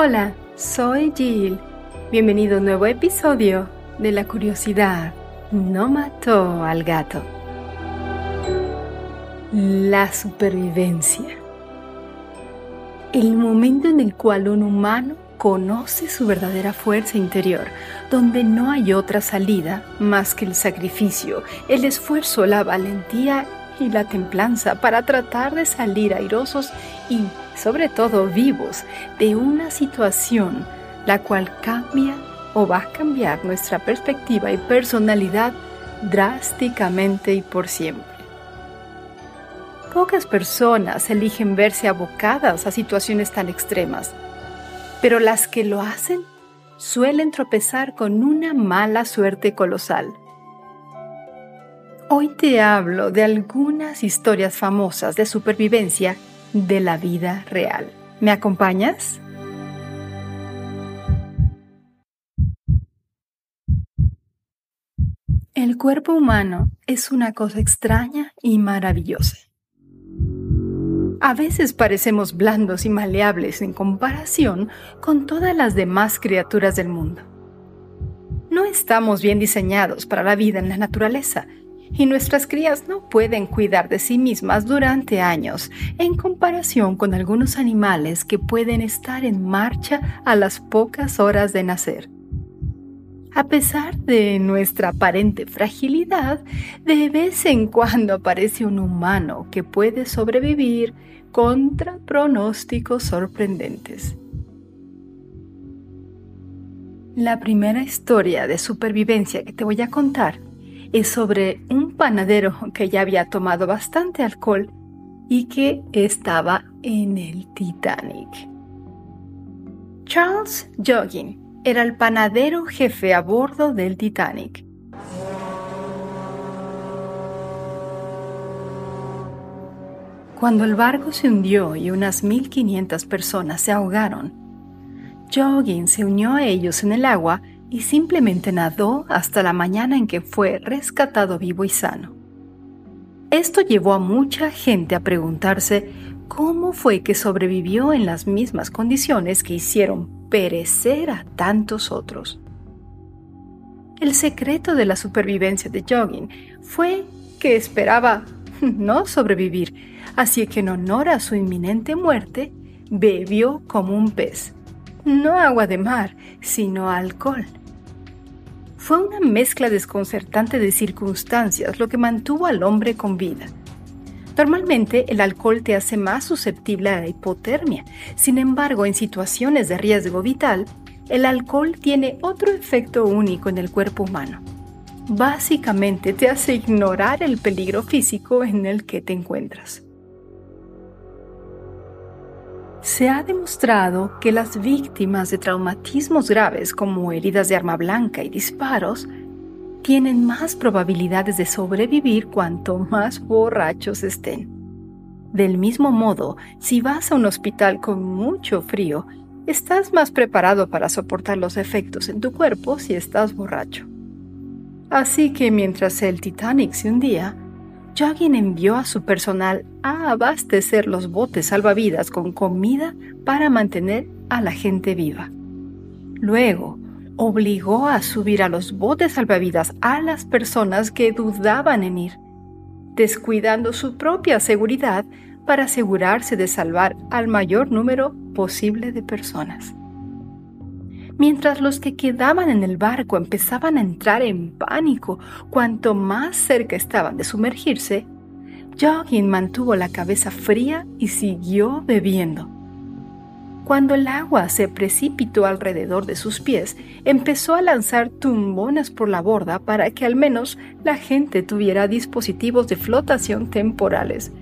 Hola, soy Jill. Bienvenido a un nuevo episodio de La curiosidad no mató al gato. La supervivencia. El momento en el cual un humano conoce su verdadera fuerza interior, donde no hay otra salida más que el sacrificio, el esfuerzo, la valentía y la templanza para tratar de salir airosos y, sobre todo, vivos de una situación la cual cambia o va a cambiar nuestra perspectiva y personalidad drásticamente y por siempre. Pocas personas eligen verse abocadas a situaciones tan extremas, pero las que lo hacen suelen tropezar con una mala suerte colosal. Hoy te hablo de algunas historias famosas de supervivencia de la vida real. ¿Me acompañas? El cuerpo humano es una cosa extraña y maravillosa. A veces parecemos blandos y maleables en comparación con todas las demás criaturas del mundo. No estamos bien diseñados para la vida en la naturaleza y nuestras crías no pueden cuidar de sí mismas durante años en comparación con algunos animales que pueden estar en marcha a las pocas horas de nacer. A pesar de nuestra aparente fragilidad, de vez en cuando aparece un humano que puede sobrevivir contra pronósticos sorprendentes. La primera historia de supervivencia que te voy a contar es sobre un panadero que ya había tomado bastante alcohol y que estaba en el Titanic. Charles Jogging era el panadero jefe a bordo del Titanic. Cuando el barco se hundió y unas 1.500 personas se ahogaron, Jogging se unió a ellos en el agua y simplemente nadó hasta la mañana en que fue rescatado vivo y sano. Esto llevó a mucha gente a preguntarse cómo fue que sobrevivió en las mismas condiciones que hicieron perecer a tantos otros. El secreto de la supervivencia de Jogging fue que esperaba no sobrevivir, así que en honor a su inminente muerte, bebió como un pez. No agua de mar, sino alcohol. Fue una mezcla desconcertante de circunstancias lo que mantuvo al hombre con vida. Normalmente el alcohol te hace más susceptible a la hipotermia. Sin embargo, en situaciones de riesgo vital, el alcohol tiene otro efecto único en el cuerpo humano. Básicamente te hace ignorar el peligro físico en el que te encuentras. Se ha demostrado que las víctimas de traumatismos graves como heridas de arma blanca y disparos tienen más probabilidades de sobrevivir cuanto más borrachos estén. Del mismo modo, si vas a un hospital con mucho frío, estás más preparado para soportar los efectos en tu cuerpo si estás borracho. Así que mientras el Titanic se hundía, Jogging envió a su personal a abastecer los botes salvavidas con comida para mantener a la gente viva. Luego, obligó a subir a los botes salvavidas a las personas que dudaban en ir, descuidando su propia seguridad para asegurarse de salvar al mayor número posible de personas. Mientras los que quedaban en el barco empezaban a entrar en pánico cuanto más cerca estaban de sumergirse, Jogging mantuvo la cabeza fría y siguió bebiendo cuando el agua se precipitó alrededor de sus pies, empezó a lanzar tumbonas por la borda para que al menos la gente tuviera dispositivos de flotación temporales.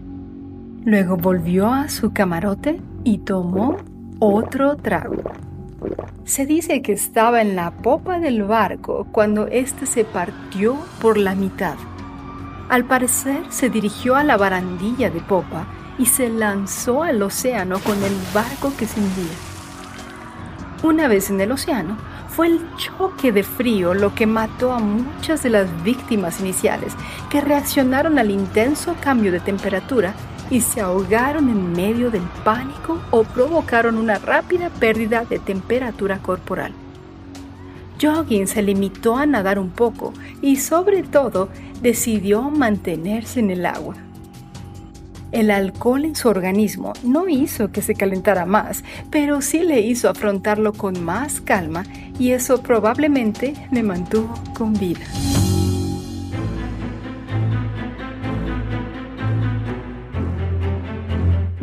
Luego volvió a su camarote y tomó otro trago. Se dice que estaba en la popa del barco cuando éste se partió por la mitad. Al parecer se dirigió a la barandilla de popa y se lanzó al océano con el barco que se hundía. Una vez en el océano, fue el choque de frío lo que mató a muchas de las víctimas iniciales que reaccionaron al intenso cambio de temperatura y se ahogaron en medio del pánico o provocaron una rápida pérdida de temperatura corporal. Joggins se limitó a nadar un poco y sobre todo decidió mantenerse en el agua. El alcohol en su organismo no hizo que se calentara más, pero sí le hizo afrontarlo con más calma y eso probablemente le mantuvo con vida.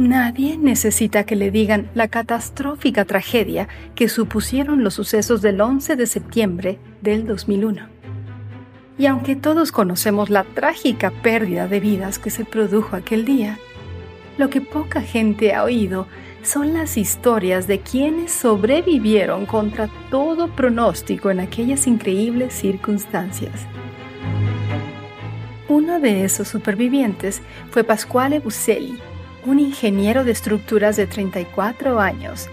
Nadie necesita que le digan la catastrófica tragedia que supusieron los sucesos del 11 de septiembre del 2001. Y aunque todos conocemos la trágica pérdida de vidas que se produjo aquel día, lo que poca gente ha oído son las historias de quienes sobrevivieron contra todo pronóstico en aquellas increíbles circunstancias. Uno de esos supervivientes fue Pasquale Busselli, un ingeniero de estructuras de 34 años.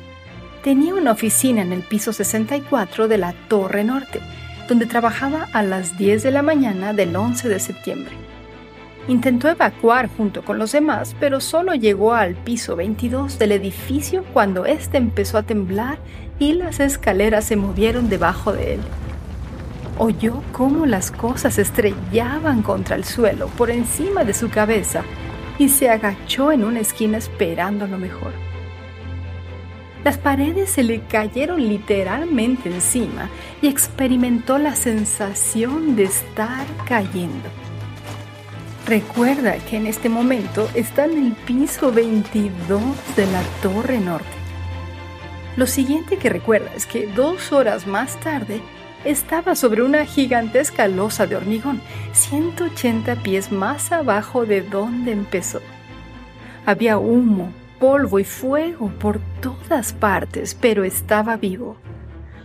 Tenía una oficina en el piso 64 de la Torre Norte, donde trabajaba a las 10 de la mañana del 11 de septiembre. Intentó evacuar junto con los demás, pero solo llegó al piso 22 del edificio cuando éste empezó a temblar y las escaleras se movieron debajo de él. Oyó cómo las cosas estrellaban contra el suelo por encima de su cabeza y se agachó en una esquina esperando lo mejor. Las paredes se le cayeron literalmente encima y experimentó la sensación de estar cayendo. Recuerda que en este momento está en el piso 22 de la Torre Norte. Lo siguiente que recuerda es que dos horas más tarde estaba sobre una gigantesca losa de hormigón, 180 pies más abajo de donde empezó. Había humo, polvo y fuego por todas partes, pero estaba vivo.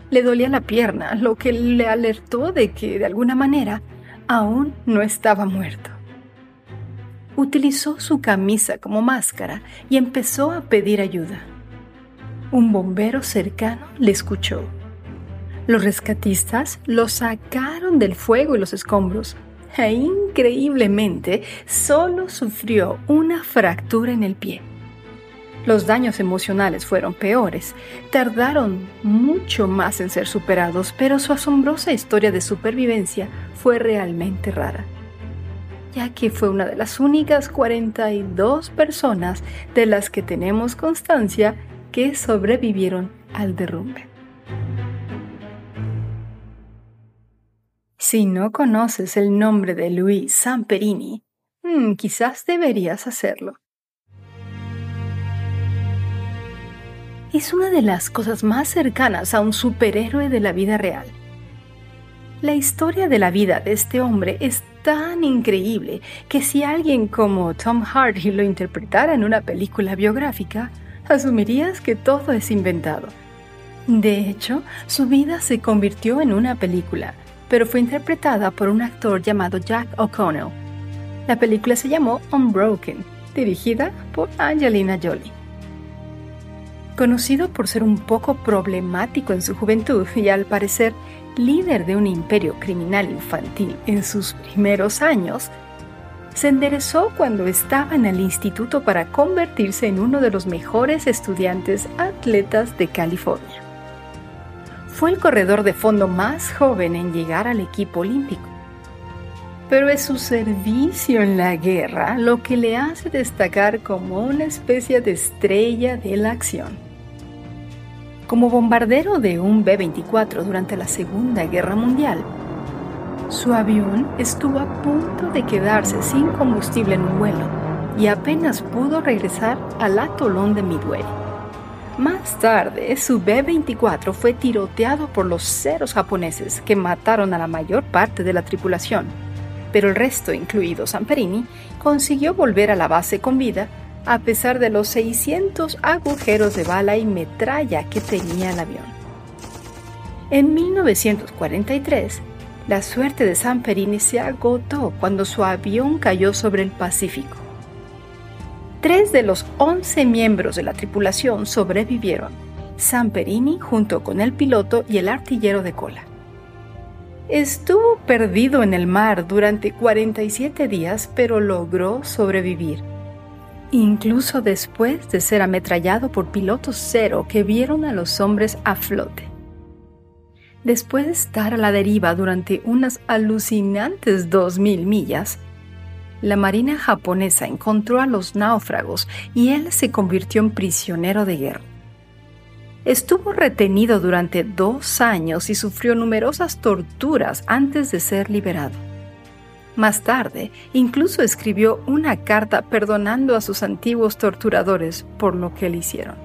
Le dolía la pierna, lo que le alertó de que, de alguna manera, aún no estaba muerto. Utilizó su camisa como máscara y empezó a pedir ayuda. Un bombero cercano le escuchó los rescatistas lo sacaron del fuego y los escombros e increíblemente solo sufrió una fractura en el pie. Los daños emocionales fueron peores, tardaron mucho más en ser superados, pero su asombrosa historia de supervivencia fue realmente rara, ya que fue una de las únicas 42 personas de las que tenemos constancia que sobrevivieron al derrumbe. Si no conoces el nombre de Luis Samperini, hmm, quizás deberías hacerlo. Es una de las cosas más cercanas a un superhéroe de la vida real. La historia de la vida de este hombre es tan increíble que si alguien como Tom Hardy lo interpretara en una película biográfica, asumirías que todo es inventado. De hecho, su vida se convirtió en una película, pero fue interpretada por un actor llamado Jack O'Connell. La película se llamó Unbroken, dirigida por Angelina Jolie. Conocido por ser un poco problemático en su juventud y al parecer líder de un imperio criminal infantil en sus primeros años, se enderezó cuando estaba en el instituto para convertirse en uno de los mejores estudiantes atletas de California. Fue el corredor de fondo más joven en llegar al equipo olímpico. Pero es su servicio en la guerra lo que le hace destacar como una especie de estrella de la acción. Como bombardero de un B-24 durante la Segunda Guerra Mundial, su avión estuvo a punto de quedarse sin combustible en un vuelo y apenas pudo regresar al atolón de Midway más tarde, su B-24 fue tiroteado por los ceros japoneses que mataron a la mayor parte de la tripulación, pero el resto, incluido Samperini, consiguió volver a la base con vida a pesar de los 600 agujeros de bala y metralla que tenía el avión. En 1943, la suerte de Samperini se agotó cuando su avión cayó sobre el Pacífico. Tres de los once miembros de la tripulación sobrevivieron, Samperini junto con el piloto y el artillero de cola. Estuvo perdido en el mar durante 47 días, pero logró sobrevivir. incluso después de ser ametrallado por pilotos cero que vieron a los hombres a flote. Después de estar a la deriva durante unas alucinantes 2.000 millas, la Marina japonesa encontró a los náufragos y él se convirtió en prisionero de guerra. Estuvo retenido durante dos años y sufrió numerosas torturas antes de ser liberado. Más tarde, incluso escribió una carta perdonando a sus antiguos torturadores por lo que le hicieron.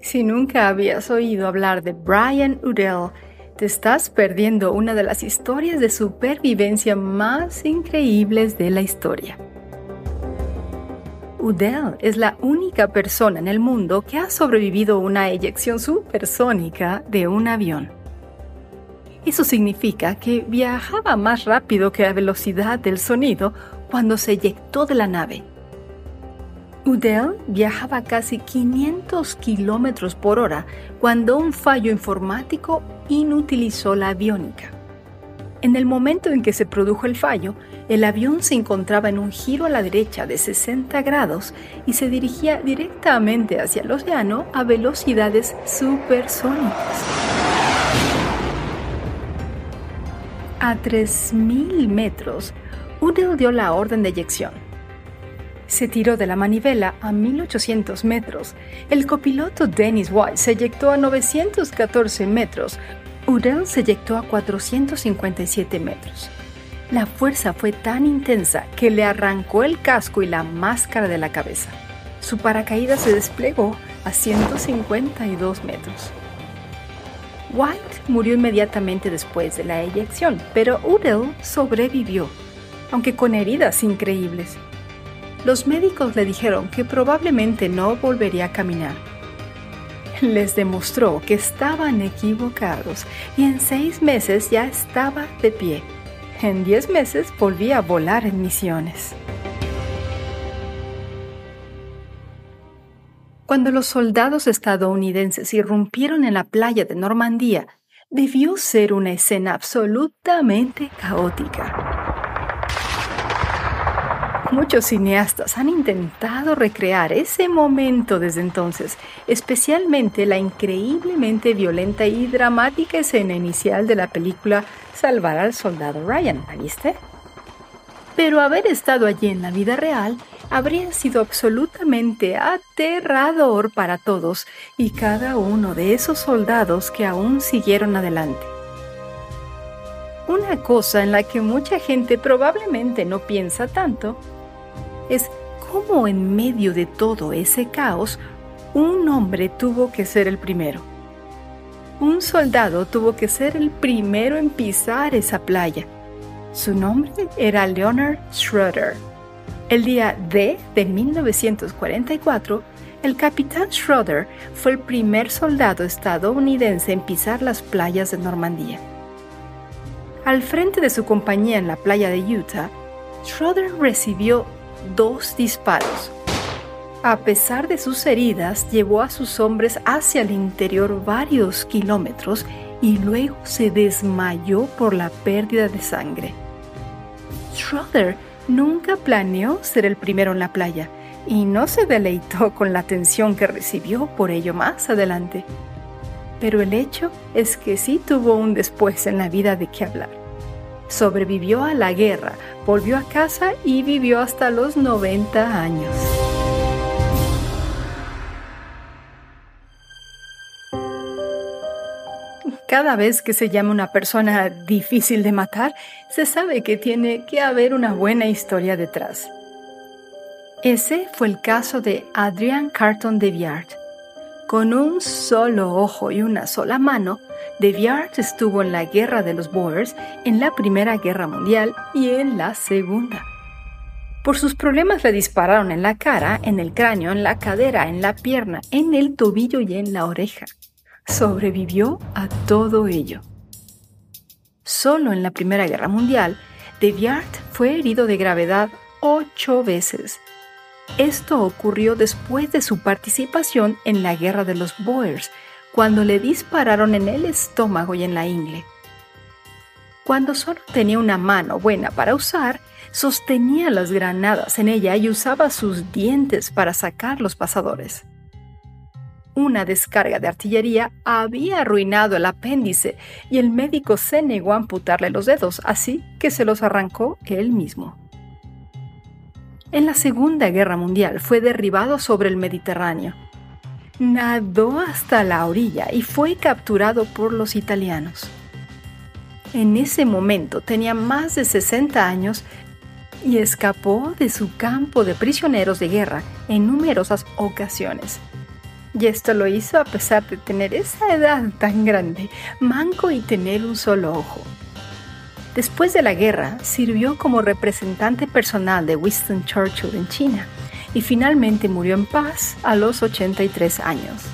Si nunca habías oído hablar de Brian Udell, te estás perdiendo una de las historias de supervivencia más increíbles de la historia. Udell es la única persona en el mundo que ha sobrevivido una eyección supersónica de un avión. Eso significa que viajaba más rápido que la velocidad del sonido cuando se eyectó de la nave. Udell viajaba casi 500 kilómetros por hora cuando un fallo informático inutilizó la aviónica. En el momento en que se produjo el fallo, el avión se encontraba en un giro a la derecha de 60 grados y se dirigía directamente hacia el océano a velocidades supersónicas. A 3.000 metros, Udell dio la orden de eyección. Se tiró de la manivela a 1800 metros. El copiloto Dennis White se eyectó a 914 metros, Udell se eyectó a 457 metros. La fuerza fue tan intensa que le arrancó el casco y la máscara de la cabeza. Su paracaídas se desplegó a 152 metros. White murió inmediatamente después de la eyección, pero Udell sobrevivió, aunque con heridas increíbles. Los médicos le dijeron que probablemente no volvería a caminar les demostró que estaban equivocados y en seis meses ya estaba de pie. En diez meses volvía a volar en misiones. Cuando los soldados estadounidenses irrumpieron en la playa de Normandía, debió ser una escena absolutamente caótica. Muchos cineastas han intentado recrear ese momento desde entonces, especialmente la increíblemente violenta y dramática escena inicial de la película Salvar al soldado Ryan, ¿la viste? Pero haber estado allí en la vida real habría sido absolutamente aterrador para todos y cada uno de esos soldados que aún siguieron adelante. Una cosa en la que mucha gente probablemente no piensa tanto es cómo en medio de todo ese caos un hombre tuvo que ser el primero. Un soldado tuvo que ser el primero en pisar esa playa. Su nombre era Leonard Schroeder. El día D de 1944, el capitán Schroeder fue el primer soldado estadounidense en pisar las playas de Normandía. Al frente de su compañía en la playa de Utah, Schroeder recibió dos disparos. A pesar de sus heridas, llevó a sus hombres hacia el interior varios kilómetros y luego se desmayó por la pérdida de sangre. Schroeder nunca planeó ser el primero en la playa y no se deleitó con la atención que recibió por ello más adelante. Pero el hecho es que sí tuvo un después en la vida de qué hablar sobrevivió a la guerra, volvió a casa y vivió hasta los 90 años. Cada vez que se llama una persona difícil de matar, se sabe que tiene que haber una buena historia detrás. Ese fue el caso de Adrian Carton de Viard. Con un solo ojo y una sola mano, De Viard estuvo en la Guerra de los Boers, en la Primera Guerra Mundial y en la Segunda. Por sus problemas le dispararon en la cara, en el cráneo, en la cadera, en la pierna, en el tobillo y en la oreja. Sobrevivió a todo ello. Solo en la Primera Guerra Mundial, De Viard fue herido de gravedad ocho veces esto ocurrió después de su participación en la Guerra de los Boers, cuando le dispararon en el estómago y en la ingle. Cuando solo tenía una mano buena para usar, sostenía las granadas en ella y usaba sus dientes para sacar los pasadores. Una descarga de artillería había arruinado el apéndice y el médico se negó a amputarle los dedos, así que se los arrancó él mismo. En la Segunda Guerra Mundial fue derribado sobre el Mediterráneo. Nadó hasta la orilla y fue capturado por los italianos. En ese momento tenía más de 60 años y escapó de su campo de prisioneros de guerra en numerosas ocasiones. Y esto lo hizo a pesar de tener esa edad tan grande, manco y tener un solo ojo. Después de la guerra, sirvió como representante personal de Winston Churchill en China y finalmente murió en paz a los 83 años.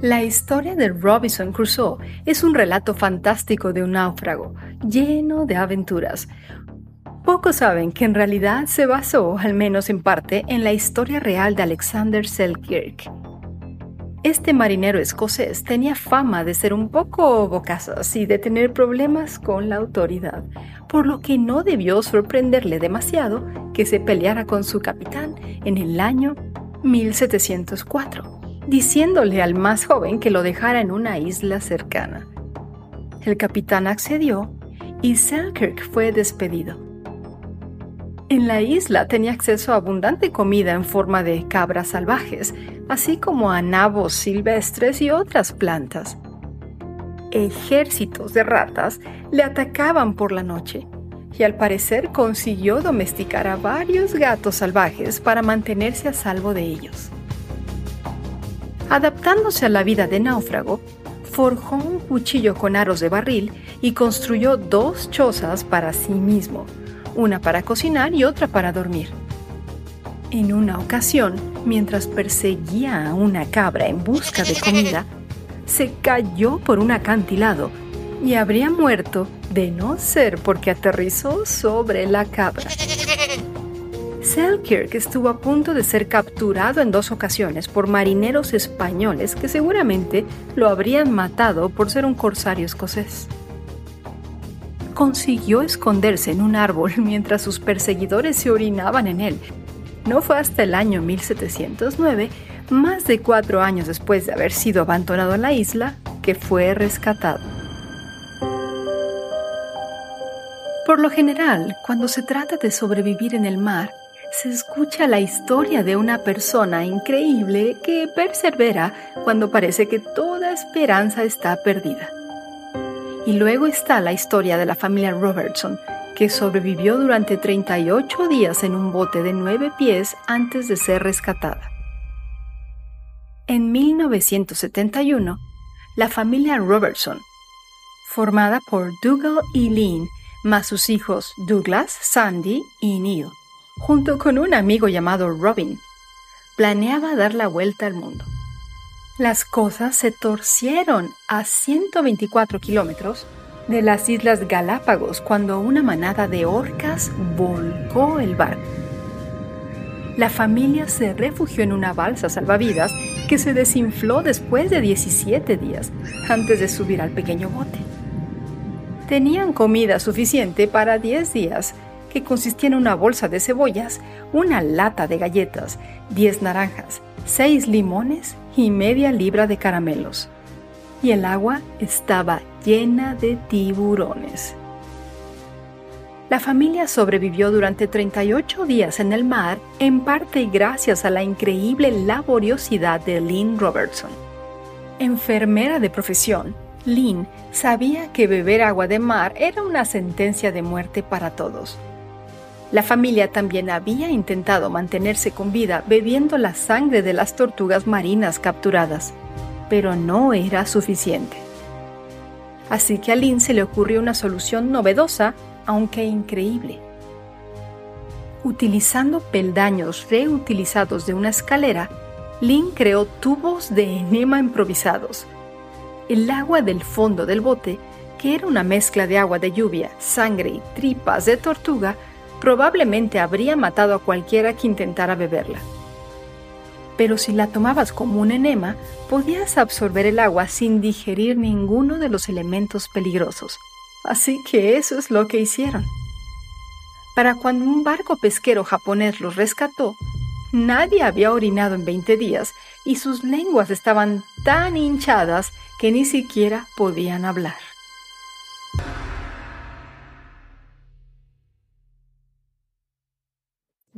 La historia de Robinson Crusoe es un relato fantástico de un náufrago, lleno de aventuras, Pocos saben que en realidad se basó, al menos en parte, en la historia real de Alexander Selkirk. Este marinero escocés tenía fama de ser un poco bocazas y de tener problemas con la autoridad, por lo que no debió sorprenderle demasiado que se peleara con su capitán en el año 1704, diciéndole al más joven que lo dejara en una isla cercana. El capitán accedió y Selkirk fue despedido. En la isla tenía acceso a abundante comida en forma de cabras salvajes, así como a nabos silvestres y otras plantas. Ejércitos de ratas le atacaban por la noche y al parecer consiguió domesticar a varios gatos salvajes para mantenerse a salvo de ellos. Adaptándose a la vida de náufrago, forjó un cuchillo con aros de barril y construyó dos chozas para sí mismo, una para cocinar y otra para dormir. En una ocasión, mientras perseguía a una cabra en busca de comida, se cayó por un acantilado y habría muerto de no ser porque aterrizó sobre la cabra. Selkirk estuvo a punto de ser capturado en dos ocasiones por marineros españoles que seguramente lo habrían matado por ser un corsario escocés consiguió esconderse en un árbol mientras sus perseguidores se orinaban en él. No fue hasta el año 1709, más de cuatro años después de haber sido abandonado en la isla, que fue rescatado. Por lo general, cuando se trata de sobrevivir en el mar, se escucha la historia de una persona increíble que persevera cuando parece que toda esperanza está perdida. Y luego está la historia de la familia Robertson, que sobrevivió durante 38 días en un bote de 9 pies antes de ser rescatada. En 1971, la familia Robertson, formada por Dougal y Lynn, más sus hijos Douglas, Sandy y Neil, junto con un amigo llamado Robin, planeaba dar la vuelta al mundo. Las cosas se torcieron a 124 kilómetros de las Islas Galápagos cuando una manada de orcas volcó el barco. La familia se refugió en una balsa salvavidas que se desinfló después de 17 días antes de subir al pequeño bote. Tenían comida suficiente para 10 días, que consistía en una bolsa de cebollas, una lata de galletas, 10 naranjas, 6 limones y media libra de caramelos. Y el agua estaba llena de tiburones. La familia sobrevivió durante 38 días en el mar, en parte gracias a la increíble laboriosidad de Lynn Robertson. Enfermera de profesión, Lynn sabía que beber agua de mar era una sentencia de muerte para todos. La familia también había intentado mantenerse con vida bebiendo la sangre de las tortugas marinas capturadas, pero no era suficiente. Así que a Lynn se le ocurrió una solución novedosa, aunque increíble. Utilizando peldaños reutilizados de una escalera, Lynn creó tubos de enema improvisados. El agua del fondo del bote, que era una mezcla de agua de lluvia, sangre y tripas de tortuga, probablemente habría matado a cualquiera que intentara beberla. pero si la tomabas como un enema, podías absorber el agua sin digerir ninguno de los elementos peligrosos. Así que eso es lo que hicieron. Para cuando un barco pesquero japonés los rescató, nadie había orinado en 20 días y sus lenguas estaban tan hinchadas que ni siquiera podían hablar.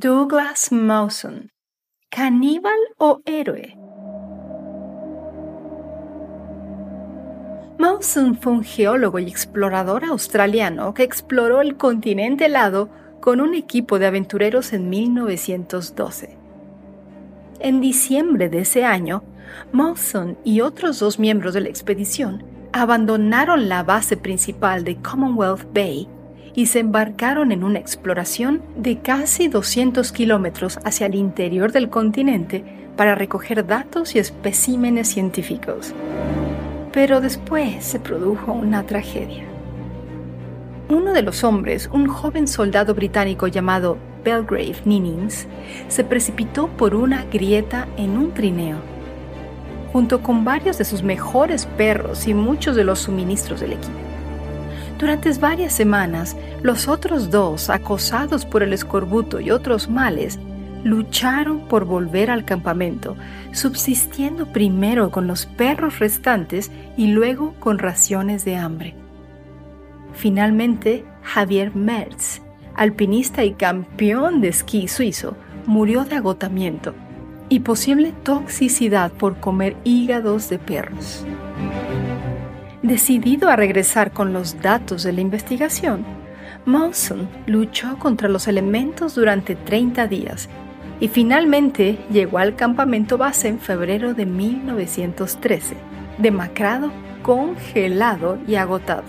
Douglas Mawson ¿Caníbal o héroe? Mawson fue un geólogo y explorador australiano que exploró el continente helado con un equipo de aventureros en 1912. En diciembre de ese año, Mawson y otros dos miembros de la expedición abandonaron la base principal de Commonwealth Bay y se embarcaron en una exploración de casi 200 kilómetros hacia el interior del continente para recoger datos y especímenes científicos. Pero después se produjo una tragedia. Uno de los hombres, un joven soldado británico llamado Belgrave Ninins, se precipitó por una grieta en un trineo, junto con varios de sus mejores perros y muchos de los suministros del equipo. Durante varias semanas, los otros dos, acosados por el escorbuto y otros males, lucharon por volver al campamento, subsistiendo primero con los perros restantes y luego con raciones de hambre. Finalmente, Javier Merz, alpinista y campeón de esquí suizo, murió de agotamiento y posible toxicidad por comer hígados de perros. Decidido a regresar con los datos de la investigación, Mawson luchó contra los elementos durante 30 días y finalmente llegó al campamento base en febrero de 1913, demacrado, congelado y agotado,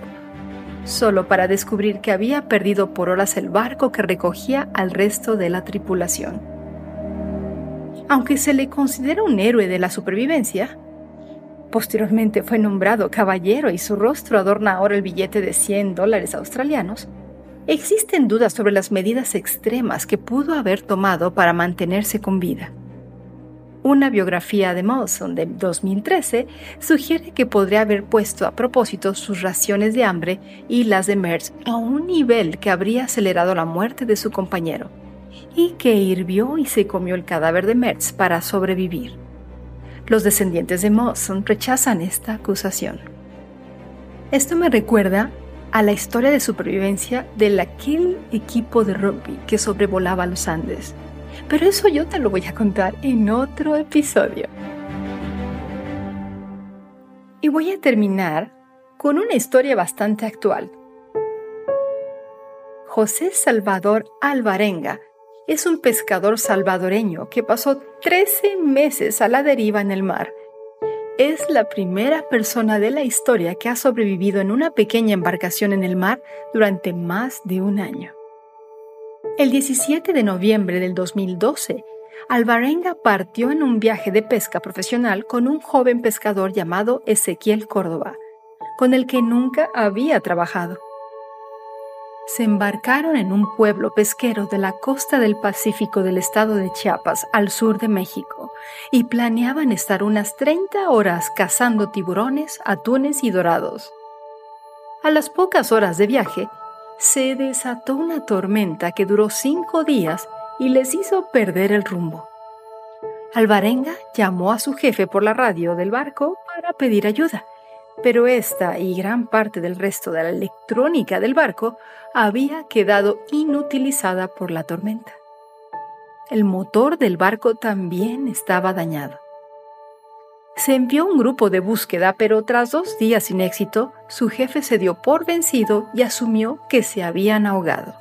solo para descubrir que había perdido por horas el barco que recogía al resto de la tripulación. Aunque se le considera un héroe de la supervivencia, Posteriormente fue nombrado caballero y su rostro adorna ahora el billete de 100 dólares australianos. Existen dudas sobre las medidas extremas que pudo haber tomado para mantenerse con vida. Una biografía de Mawson de 2013 sugiere que podría haber puesto a propósito sus raciones de hambre y las de Merz a un nivel que habría acelerado la muerte de su compañero, y que hirvió y se comió el cadáver de Merz para sobrevivir. Los descendientes de Mawson rechazan esta acusación. Esto me recuerda a la historia de supervivencia de aquel equipo de rugby que sobrevolaba los Andes. Pero eso yo te lo voy a contar en otro episodio. Y voy a terminar con una historia bastante actual. José Salvador Alvarenga es un pescador salvadoreño que pasó 13 meses a la deriva en el mar. Es la primera persona de la historia que ha sobrevivido en una pequeña embarcación en el mar durante más de un año. El 17 de noviembre del 2012, Alvarenga partió en un viaje de pesca profesional con un joven pescador llamado Ezequiel Córdoba, con el que nunca había trabajado se embarcaron en un pueblo pesquero de la costa del Pacífico del estado de Chiapas, al sur de México, y planeaban estar unas 30 horas cazando tiburones, atunes y dorados. A las pocas horas de viaje, se desató una tormenta que duró cinco días y les hizo perder el rumbo. Alvarenga llamó a su jefe por la radio del barco para pedir ayuda pero esta y gran parte del resto de la electrónica del barco había quedado inutilizada por la tormenta. El motor del barco también estaba dañado. Se envió un grupo de búsqueda, pero tras dos días sin éxito, su jefe se dio por vencido y asumió que se habían ahogado.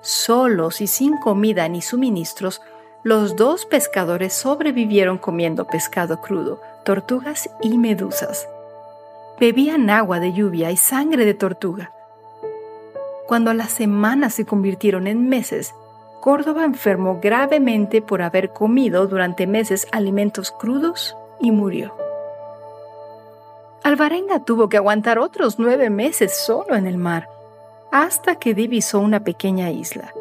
Solos y sin comida ni suministros, los dos pescadores sobrevivieron comiendo pescado crudo, tortugas y medusas. Bebían agua de lluvia y sangre de tortuga. Cuando las semanas se convirtieron en meses, Córdoba enfermó gravemente por haber comido durante meses alimentos crudos y murió. Alvarenga tuvo que aguantar otros nueve meses solo en el mar, hasta que divisó una pequeña isla.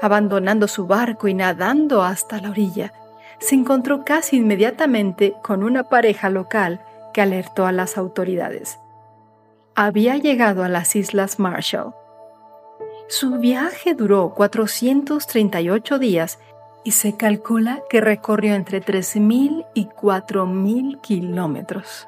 Abandonando su barco y nadando hasta la orilla, se encontró casi inmediatamente con una pareja local que alertó a las autoridades. Había llegado a las Islas Marshall. Su viaje duró 438 días y se calcula que recorrió entre 3.000 y 4.000 kilómetros.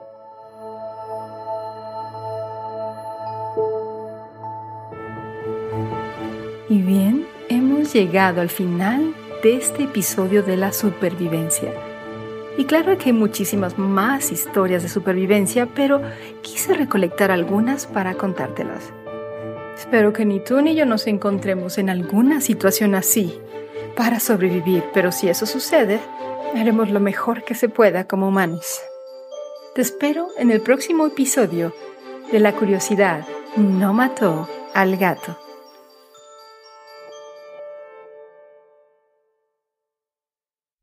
Y bien, hemos llegado al final de este episodio de la supervivencia. Y claro que hay muchísimas más historias de supervivencia, pero quise recolectar algunas para contártelas. Espero que ni tú ni yo nos encontremos en alguna situación así para sobrevivir, pero si eso sucede, haremos lo mejor que se pueda como humanos. Te espero en el próximo episodio de La curiosidad no mató al gato.